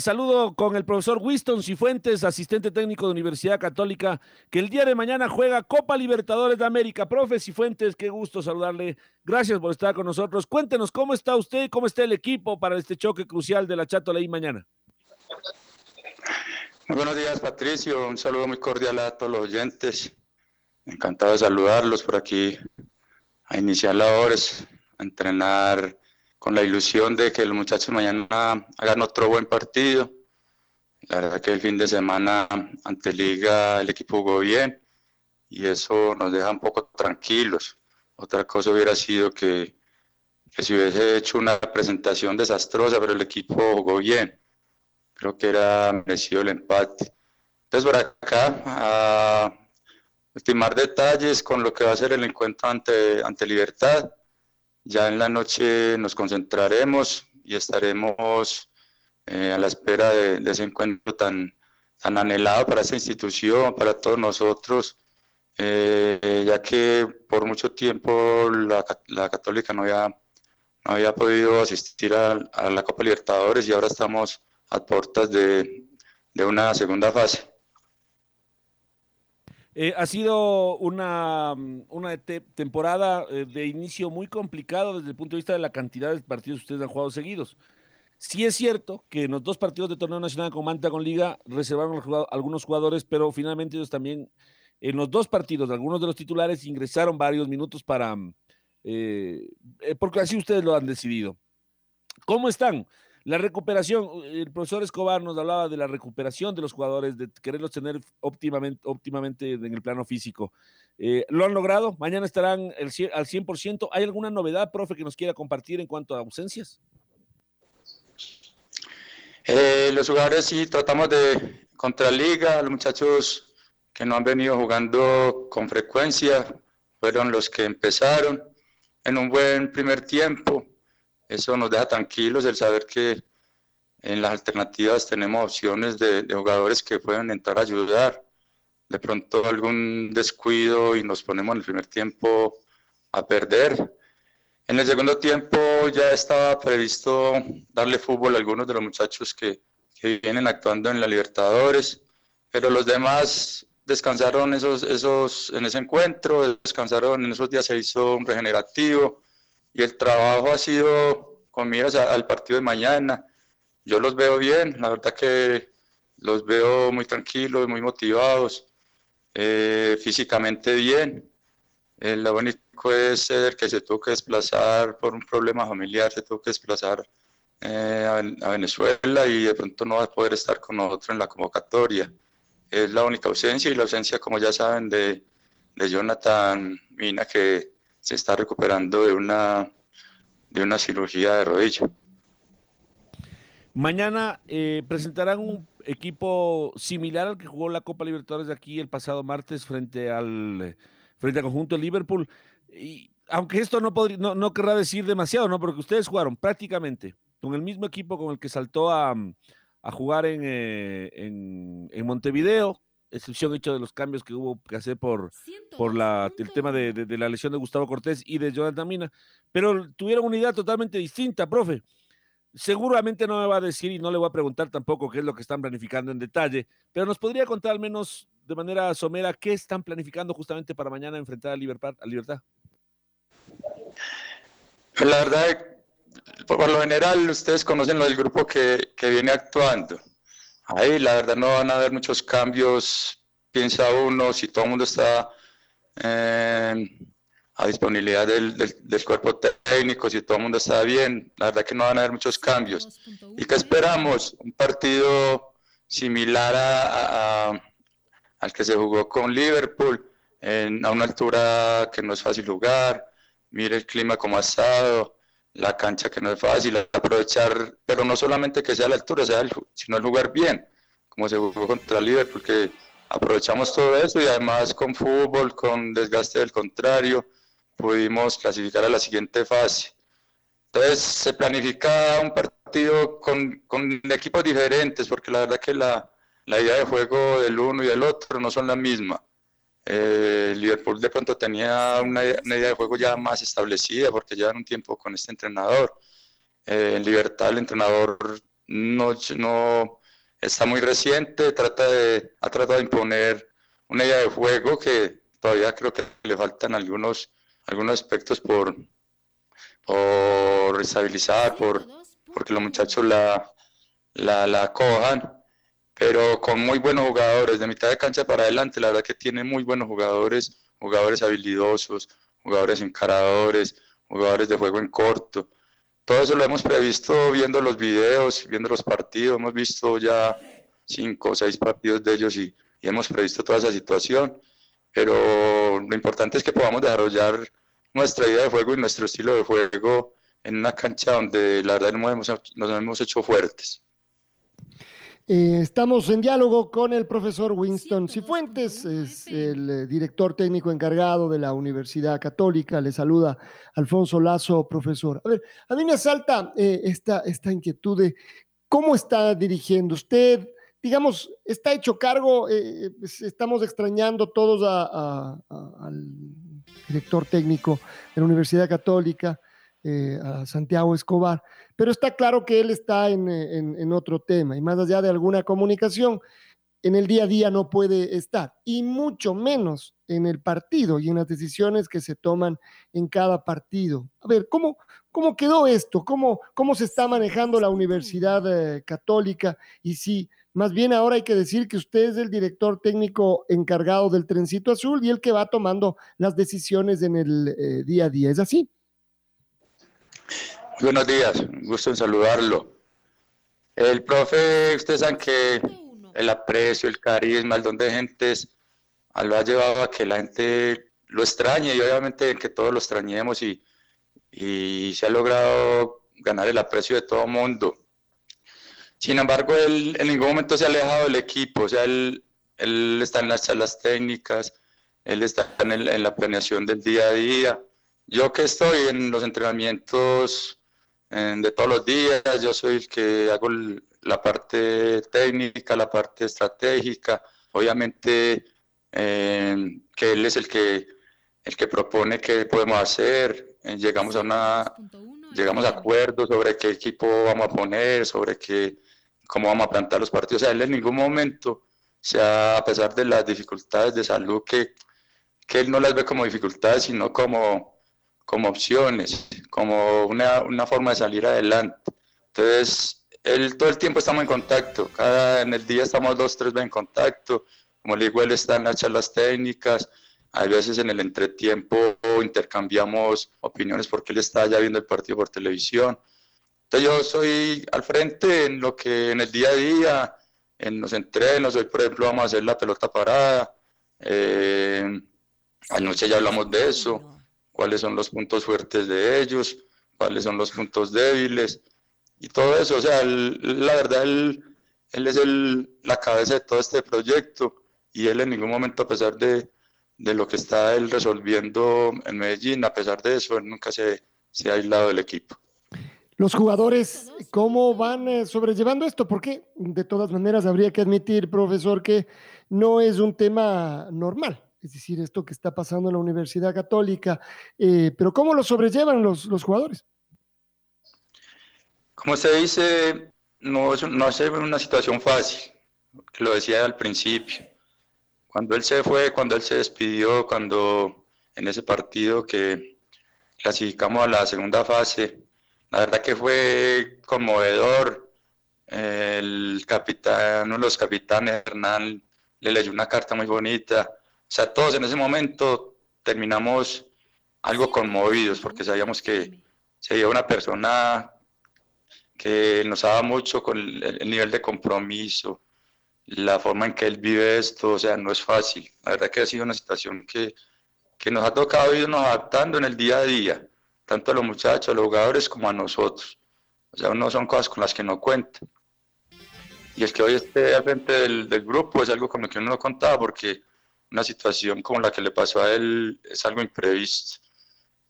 Saludo con el profesor Winston Cifuentes, asistente técnico de Universidad Católica, que el día de mañana juega Copa Libertadores de América. Profe Cifuentes, qué gusto saludarle. Gracias por estar con nosotros. Cuéntenos cómo está usted, cómo está el equipo para este choque crucial de la Chato Ley mañana. Muy buenos días, Patricio. Un saludo muy cordial a todos los oyentes. Encantado de saludarlos por aquí a iniciar labores, a entrenar con la ilusión de que los muchachos mañana hagan otro buen partido. La verdad que el fin de semana ante Liga el equipo jugó bien y eso nos deja un poco tranquilos. Otra cosa hubiera sido que, que se hubiese hecho una presentación desastrosa, pero el equipo jugó bien. Creo que era merecido el empate. Entonces, por acá, a estimar detalles con lo que va a ser el encuentro ante, ante Libertad ya en la noche nos concentraremos y estaremos eh, a la espera de, ese encuentro tan, tan anhelado para esta institución, para todos nosotros, eh, ya que por mucho tiempo la, la Católica no había, no había podido asistir a, a, la Copa Libertadores y ahora estamos a puertas de, de una segunda fase. Eh, ha sido una, mm, una temporada eh, de inicio muy complicado desde el punto de vista de la cantidad de partidos que ustedes han jugado seguidos. Sí es cierto que en los dos partidos de torneo nacional con Manta con Liga reservaron algunos jugadores, pero finalmente ellos también en los dos partidos, algunos de los titulares ingresaron varios minutos para, mm, eh, porque así ustedes lo han decidido. ¿Cómo están? La recuperación, el profesor Escobar nos hablaba de la recuperación de los jugadores, de quererlos tener óptimamente, óptimamente en el plano físico. Eh, ¿Lo han logrado? ¿Mañana estarán el, al 100%? ¿Hay alguna novedad, profe, que nos quiera compartir en cuanto a ausencias? Eh, los jugadores sí, tratamos de contra liga, los muchachos que no han venido jugando con frecuencia fueron los que empezaron en un buen primer tiempo eso nos deja tranquilos el saber que en las alternativas tenemos opciones de, jugadores que pueden entrar a ayudar. De pronto algún descuido y nos ponemos en el primer tiempo a perder. En el segundo tiempo ya estaba previsto darle fútbol a algunos de los muchachos que, que vienen actuando en la Libertadores, pero los demás descansaron esos, esos, en ese encuentro, descansaron en esos días, se hizo un regenerativo y el trabajo ha sido con miras al partido de mañana. Yo los veo bien, la verdad que los veo muy tranquilos, muy motivados, eh, físicamente bien. El lo único es el que se tuvo que desplazar por un problema familiar, se tuvo que desplazar eh, a, Venezuela y de pronto no va a poder estar con nosotros en la convocatoria. Es la única ausencia y la ausencia, como ya saben, de, de Jonathan Mina, que se está recuperando de una, de una cirugía de rodilla. Mañana eh, presentarán un equipo similar al que jugó la Copa Libertadores de aquí el pasado martes frente al, frente al conjunto de Liverpool. Y aunque esto no, podría, no, querrá decir demasiado, ¿no? Porque ustedes jugaron prácticamente con el mismo equipo con el que saltó a, a jugar en, eh, en Montevideo, excepción hecho de los cambios que hubo que hacer por, por la, el tema de, de, la lesión de Gustavo Cortés y de Jonathan Mina, pero tuvieron una idea totalmente distinta, profe. Seguramente no me va a decir y no le voy a preguntar tampoco qué es lo que están planificando en detalle, pero nos podría contar al menos de manera somera qué están planificando justamente para mañana enfrentar a Libertad. A libertad. La verdad, por lo general, ustedes conocen lo del grupo que, que viene actuando ahí la verdad no van a haber muchos cambios, piensa uno, si todo el mundo está eh, a disponibilidad del, del, cuerpo técnico, si todo el mundo está bien, la verdad que no van a haber muchos cambios. ¿Y qué esperamos? Un partido similar a, al que se jugó con Liverpool, en, a una altura que no es fácil jugar, mire el clima como ha estado, la cancha que no es fácil aprovechar, pero no solamente que sea la altura, sea sino el jugar bien, como se jugó contra Liverpool, que aprovechamos todo eso y además con fútbol, con desgaste del contrario, pudimos clasificar a la siguiente fase. Entonces se planifica un partido con, con equipos diferentes, porque la verdad que la, la idea de juego del uno y del otro no son la misma. Eh, Liverpool de pronto tenía una, idea de juego ya más establecida porque llevan un tiempo con este entrenador. Eh, en Libertad el entrenador no, no está muy reciente, trata de, ha tratado de imponer una idea de juego que todavía creo que le faltan algunos, algunos aspectos por, por estabilizar, por, porque los muchachos la, la, la cojan pero con muy buenos jugadores, de mitad de cancha para adelante, la verdad que tiene muy buenos jugadores, jugadores habilidosos, jugadores encaradores, jugadores de juego en corto. Todo eso lo hemos previsto viendo los videos, viendo los partidos, hemos visto ya cinco o seis partidos de ellos y, y hemos previsto toda esa situación, pero lo importante es que podamos desarrollar nuestra idea de juego y nuestro estilo de juego en una cancha donde la verdad nos hemos, nos hemos hecho fuertes. Eh, estamos en diálogo con el profesor Winston Cifuentes, es el eh, director técnico encargado de la Universidad Católica. Le saluda Alfonso Lazo, profesor. A ver, a mí me asalta eh, esta, esta inquietud de cómo está dirigiendo usted. Digamos, está hecho cargo, estamos extrañando todos al director técnico de la Universidad Católica, a Santiago Escobar pero está claro que él está en, otro tema y más allá de alguna comunicación, en el día a día no puede estar y mucho menos en el partido y en las decisiones que se toman en cada partido. A ver, ¿cómo, cómo quedó esto? ¿Cómo, ¿Cómo se está manejando la Universidad eh, Católica? Y si más bien ahora hay que decir que usted es el director técnico encargado del trencito azul y el que va tomando las decisiones en el eh, día a día. ¿Es así? Buenos días, gusto en saludarlo. El profe, ustedes saben que el aprecio, el carisma, el don de gentes, lo ha llevado a que la gente lo extrañe y obviamente que todos lo extrañemos y, y se ha logrado ganar el aprecio de todo el mundo. Sin embargo, él en ningún momento se ha alejado del equipo, o sea, él, él está en las charlas técnicas, él está en, en la planeación del día a día. Yo que estoy en los entrenamientos de todos los días, yo soy el que hago la parte técnica, la parte estratégica, obviamente eh, que él es el que, el que propone qué podemos hacer, eh, llegamos a una llegamos a acuerdos sobre qué equipo vamos a poner, sobre qué, cómo vamos a plantar los partidos, o sea, él en ningún momento, sea, a pesar de las dificultades de salud que, que él no las ve como dificultades, sino como como opciones, como una, una, forma de salir adelante. Entonces, él, todo el tiempo estamos en contacto, cada en el día estamos dos, tres veces en contacto, como le digo, él está en las charlas técnicas, hay veces en el entretiempo intercambiamos opiniones porque él está ya viendo el partido por televisión. Entonces yo soy al frente en lo que en el día a día, en los entrenos, hoy por ejemplo vamos a hacer la pelota parada, eh, anoche ya hablamos de eso, cuáles son los puntos fuertes de ellos, cuáles son los puntos débiles y todo eso. O sea, la verdad, él, él es el, la cabeza de todo este proyecto y él en ningún momento, a pesar de, de lo que está él resolviendo en Medellín, a pesar de eso, él nunca se, se ha aislado del equipo. Los jugadores, ¿cómo van eh, sobrellevando esto? Porque de todas maneras habría que admitir, profesor, que no es un tema normal es decir, esto que está pasando en la Universidad Católica, eh, pero ¿cómo lo sobrellevan los, los jugadores? Como se dice, no no es una situación fácil, lo decía al principio. Cuando él se fue, cuando él se despidió, cuando en ese partido que clasificamos a la segunda fase, la verdad que fue conmovedor. El capitán, uno de los capitanes, Hernán, le leyó una carta muy bonita sea, todos en ese momento terminamos algo conmovidos porque sabíamos que, se vio una persona que nos daba mucho con el, el, nivel de compromiso, la forma en que él vive esto, o sea, no es fácil. La verdad que ha sido una situación que, que nos ha tocado irnos adaptando en el día a día, tanto a los muchachos, a los jugadores, como a nosotros. O sea, no son cosas con las que no cuenta. Y es que hoy esté al frente del, del, grupo es algo con lo que uno no contaba, porque una situación como la que le pasó a él es algo imprevisto.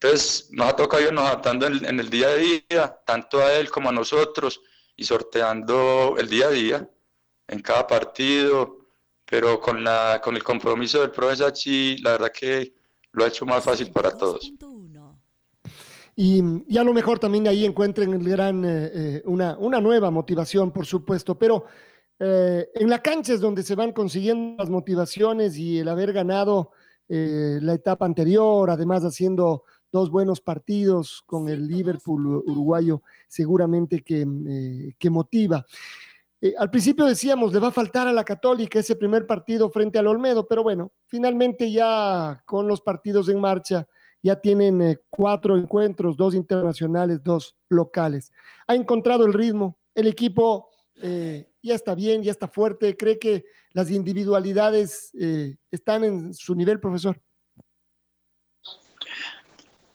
Entonces, nos ha tocado irnos adaptando en, en el día a día, tanto a él como a nosotros, y sorteando el día a día en cada partido, pero con, la, con el compromiso del profesor Sachi, la verdad que lo ha hecho más fácil para todos. Y, y, a lo mejor también ahí encuentren el gran, eh, eh, una, una, nueva motivación, por supuesto, pero eh, en la cancha es donde se van consiguiendo las motivaciones y el haber ganado eh, la etapa anterior, además haciendo dos buenos partidos con el Liverpool uruguayo, seguramente que, eh, que motiva. Al principio decíamos, le va a faltar a la Católica ese primer partido frente al Olmedo, pero bueno, finalmente ya con los partidos en marcha, ya tienen cuatro encuentros, dos internacionales, dos locales. Ha encontrado el ritmo, el equipo eh, ya está bien, ya está fuerte, cree que las individualidades eh, están en su nivel, profesor.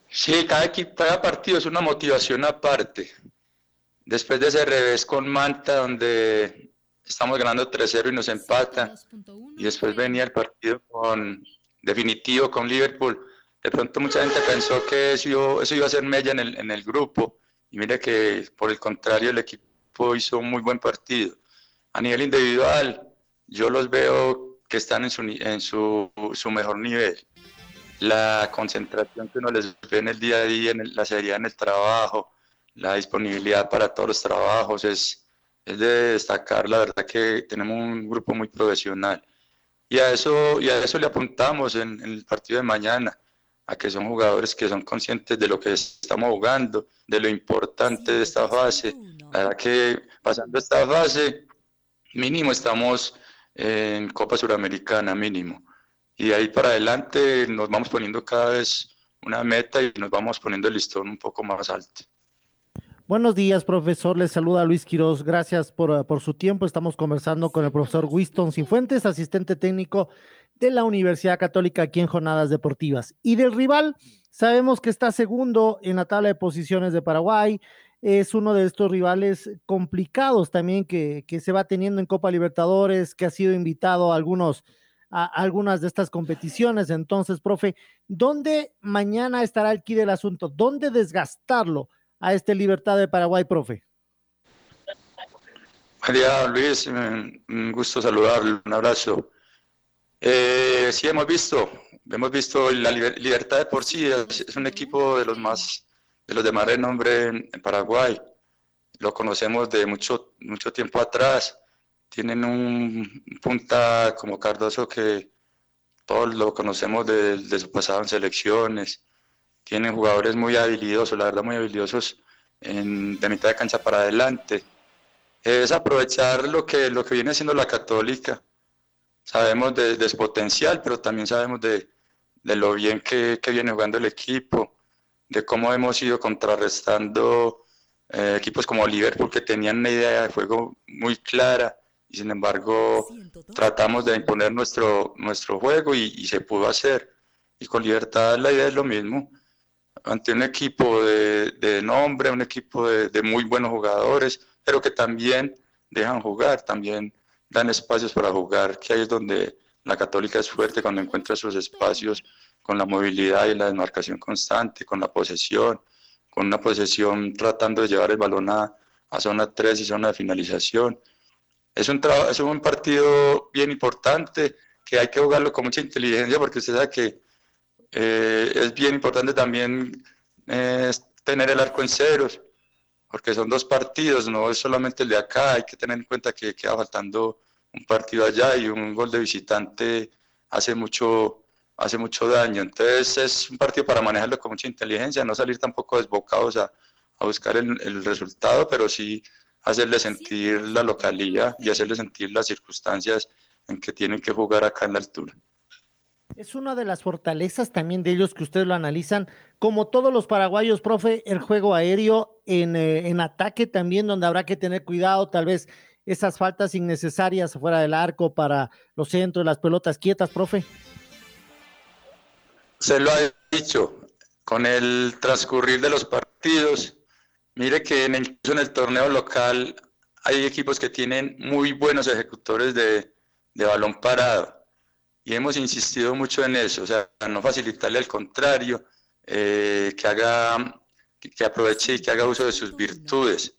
Sí, cada, equipo, cada partido es una motivación aparte. Después de ese revés con Manta, donde estamos ganando 3-0 y nos empatan, y después venía el partido con, definitivo con Liverpool, de pronto mucha gente pensó que eso, eso iba a ser mella en el, en el grupo, y mire que por el contrario el equipo hizo un muy buen partido. A nivel individual, yo los veo que están en su, en su, su mejor nivel la concentración que uno les ve en el día a día, en el, la seriedad en el trabajo, la disponibilidad para todos los trabajos, es, es de destacar, la verdad que tenemos un grupo muy profesional. Y a eso, y a eso le apuntamos en, en el partido de mañana, a que son jugadores que son conscientes de lo que estamos jugando, de lo importante de esta fase. Verdad que pasando esta fase, mínimo estamos en Copa Suramericana, mínimo y ahí para adelante nos vamos poniendo cada vez una meta y nos vamos poniendo el listón un poco más alto. Buenos días, profesor. Les saluda Luis Quiroz. Gracias por, por, su tiempo. Estamos conversando con el profesor Winston Cifuentes, asistente técnico de la Universidad Católica aquí en Jornadas Deportivas. Y del rival, sabemos que está segundo en la tabla de posiciones de Paraguay. Es uno de estos rivales complicados también que, que se va teniendo en Copa Libertadores, que ha sido invitado a algunos a algunas de estas competiciones. Entonces, profe, ¿dónde mañana estará el key del asunto? ¿Dónde desgastarlo a este Libertad de Paraguay, profe? María Luis, un gusto saludarlo, un abrazo. Eh, sí, hemos visto, hemos visto la Libertad de por sí, es, un equipo de los más, los de más renombre en, Paraguay. Lo conocemos de mucho, mucho tiempo atrás tienen un punta como Cardoso que todos lo conocemos de, su pasado en selecciones. Tienen jugadores muy habilidosos, la verdad muy habilidosos en, de mitad de cancha para adelante. Es aprovechar lo que, lo que viene siendo la católica. Sabemos de, su potencial, pero también sabemos de, de lo bien que, viene jugando el equipo, de cómo hemos ido contrarrestando eh, equipos como Liverpool que tenían una idea de juego muy clara y sin embargo tratamos de imponer nuestro, nuestro juego y, y, se pudo hacer. Y con libertad la idea es lo mismo, ante un equipo de, de nombre, un equipo de, de, muy buenos jugadores, pero que también dejan jugar, también dan espacios para jugar, que ahí es donde la católica es fuerte cuando encuentra esos espacios con la movilidad y la desmarcación constante, con la posesión, con una posesión tratando de llevar el balón a, a zona 3 y zona de finalización. Es un, es un partido bien importante que hay que jugarlo con mucha inteligencia porque usted sabe que eh, es bien importante también eh, tener el arco en ceros, porque son dos partidos, no es solamente el de acá, hay que tener en cuenta que queda faltando un partido allá y un gol de visitante hace mucho, hace mucho daño. Entonces es un partido para manejarlo con mucha inteligencia, no salir tampoco desbocados a, a buscar el, el resultado, pero sí hacerle sentir la localidad y hacerle sentir las circunstancias en que tienen que jugar acá en la altura. Es una de las fortalezas también de ellos que ustedes lo analizan, como todos los paraguayos, profe, el juego aéreo en, eh, en ataque también, donde habrá que tener cuidado, tal vez esas faltas innecesarias fuera del arco para los centros, las pelotas quietas, profe. Se lo ha dicho, con el transcurrir de los partidos, mire que en el, en el torneo local hay equipos que tienen muy buenos ejecutores de, de balón parado y hemos insistido mucho en eso, o sea, no facilitarle al contrario, eh, que haga, que, aproveche y que haga uso de sus virtudes.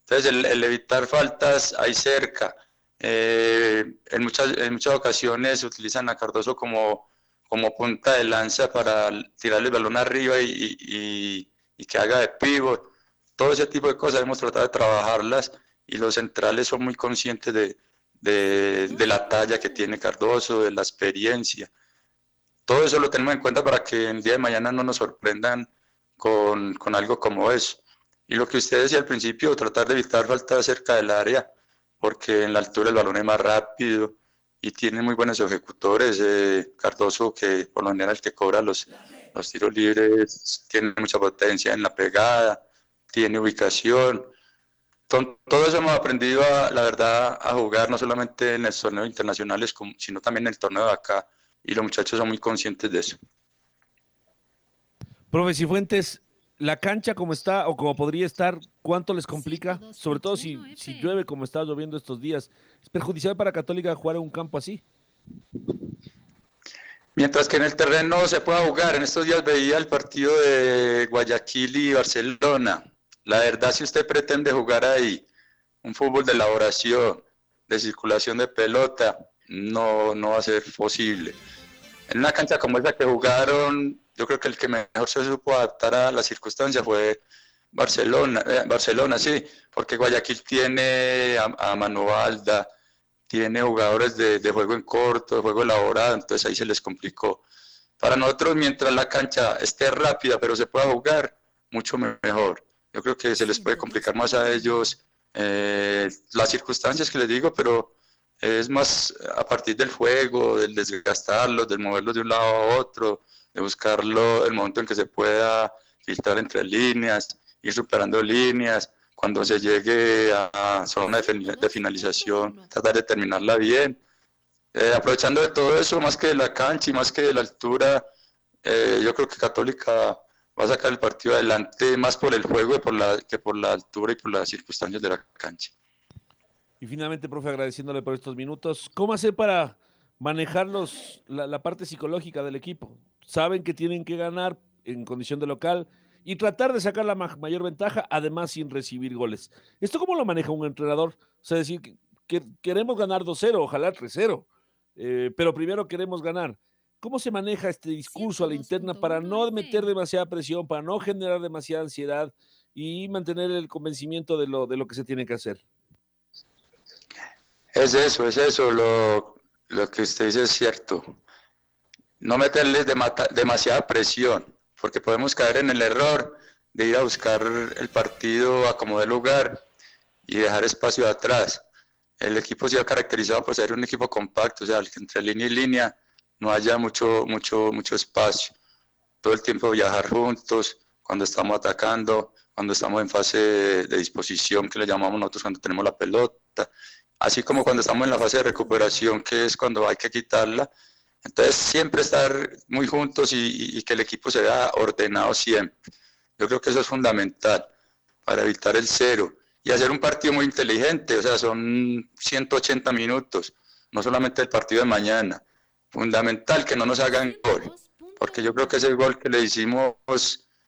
Entonces, el, evitar faltas ahí cerca. Eh, en, muchas, en muchas ocasiones utilizan a Cardoso como, como punta de lanza para tirarle el balón arriba y, y, y que haga de pivot. Todo ese tipo de cosas hemos tratado de trabajarlas y los centrales son muy conscientes de, de, la talla que tiene Cardoso, de la experiencia. Todo eso lo tenemos en cuenta para que el día de mañana no nos sorprendan con, con algo como eso. Y lo que usted decía al principio, tratar de evitar falta cerca del área, porque en la altura el balón es más rápido y tiene muy buenos ejecutores. Eh, Cardoso, que por lo general el que cobra los, los tiros libres, tiene mucha potencia en la pegada, tiene ubicación todo eso hemos aprendido, a, la verdad, a jugar no solamente en los torneos internacionales, sino también en el torneo de acá. Y los muchachos son muy conscientes de eso. Profe Cifuentes, la cancha como está o como podría estar, ¿cuánto les complica? Sobre todo si, si llueve como está lloviendo estos días. ¿Es perjudicial para Católica jugar en un campo así? Mientras que en el terreno se pueda jugar, en estos días veía el partido de Guayaquil y Barcelona la verdad, si usted pretende jugar ahí un fútbol de elaboración, de circulación de pelota, no, no va a ser posible. En una cancha como esa que jugaron, yo creo que el que mejor se supo adaptar a las circunstancias fue Barcelona, eh, Barcelona sí, porque Guayaquil tiene a, a Manualda, tiene jugadores de, de, juego en corto, de juego elaborado, entonces ahí se les complicó. Para nosotros, mientras la cancha esté rápida, pero se pueda jugar, mucho mejor. Yo creo que se les puede complicar más a ellos eh, las circunstancias que les digo, pero es más a partir del juego, del desgastarlos, del moverlos de un lado a otro, de buscarlo el momento en que se pueda filtrar entre líneas, ir superando líneas, cuando se llegue a zona de, finalización, tratar de terminarla bien. Eh, aprovechando de todo eso, más que de la cancha y más que de la altura, eh, yo creo que Católica va a sacar el partido adelante más por el juego por la, que por la altura y por las circunstancias de la cancha. Y finalmente, profe, agradeciéndole por estos minutos, ¿cómo hacer para manejar la, la parte psicológica del equipo? Saben que tienen que ganar en condición de local y tratar de sacar la mayor ventaja, además sin recibir goles. ¿Esto cómo lo maneja un entrenador? O sea, decir que, queremos ganar 2-0, ojalá 3-0, eh, pero primero queremos ganar. ¿Cómo se maneja este discurso a la interna para no meter demasiada presión, para no generar demasiada ansiedad y mantener el convencimiento de lo, de lo que se tiene que hacer? Es eso, es eso, lo, lo que usted dice es cierto. No meterles demasiada presión, porque podemos caer en el error de ir a buscar el partido a como de lugar y dejar espacio atrás. El equipo se ha caracterizado por ser un equipo compacto, o sea, entre línea y línea no haya mucho, mucho, mucho espacio. Todo el tiempo viajar juntos, cuando estamos atacando, cuando estamos en fase de, disposición, que le llamamos nosotros cuando tenemos la pelota, así como cuando estamos en la fase de recuperación, que es cuando hay que quitarla. Entonces, siempre estar muy juntos y, que el equipo se ordenado siempre. Yo creo que eso es fundamental para evitar el cero y hacer un partido muy inteligente, o sea, son 180 minutos, no solamente el partido de mañana fundamental que no nos hagan gol, porque yo creo que ese gol que le hicimos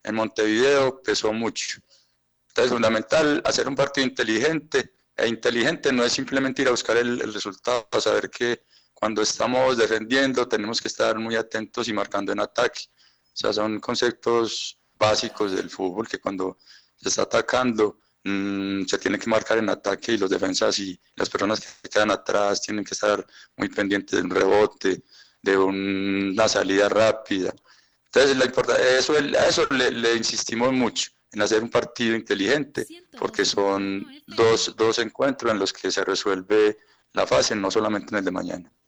en Montevideo pesó mucho. Entonces, fundamental hacer un partido inteligente, e inteligente no es simplemente ir a buscar el, resultado, saber que cuando estamos defendiendo tenemos que estar muy atentos y marcando en ataque. O sea, son conceptos básicos del fútbol que cuando se está atacando Mm, se tiene que marcar en ataque y los defensas y las personas que quedan atrás tienen que estar muy pendientes de un rebote, de una salida rápida. Entonces, la eso, eso le, insistimos mucho, en hacer un partido inteligente, porque son dos, dos encuentros en los que se resuelve la fase, no solamente en el de mañana.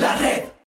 La red.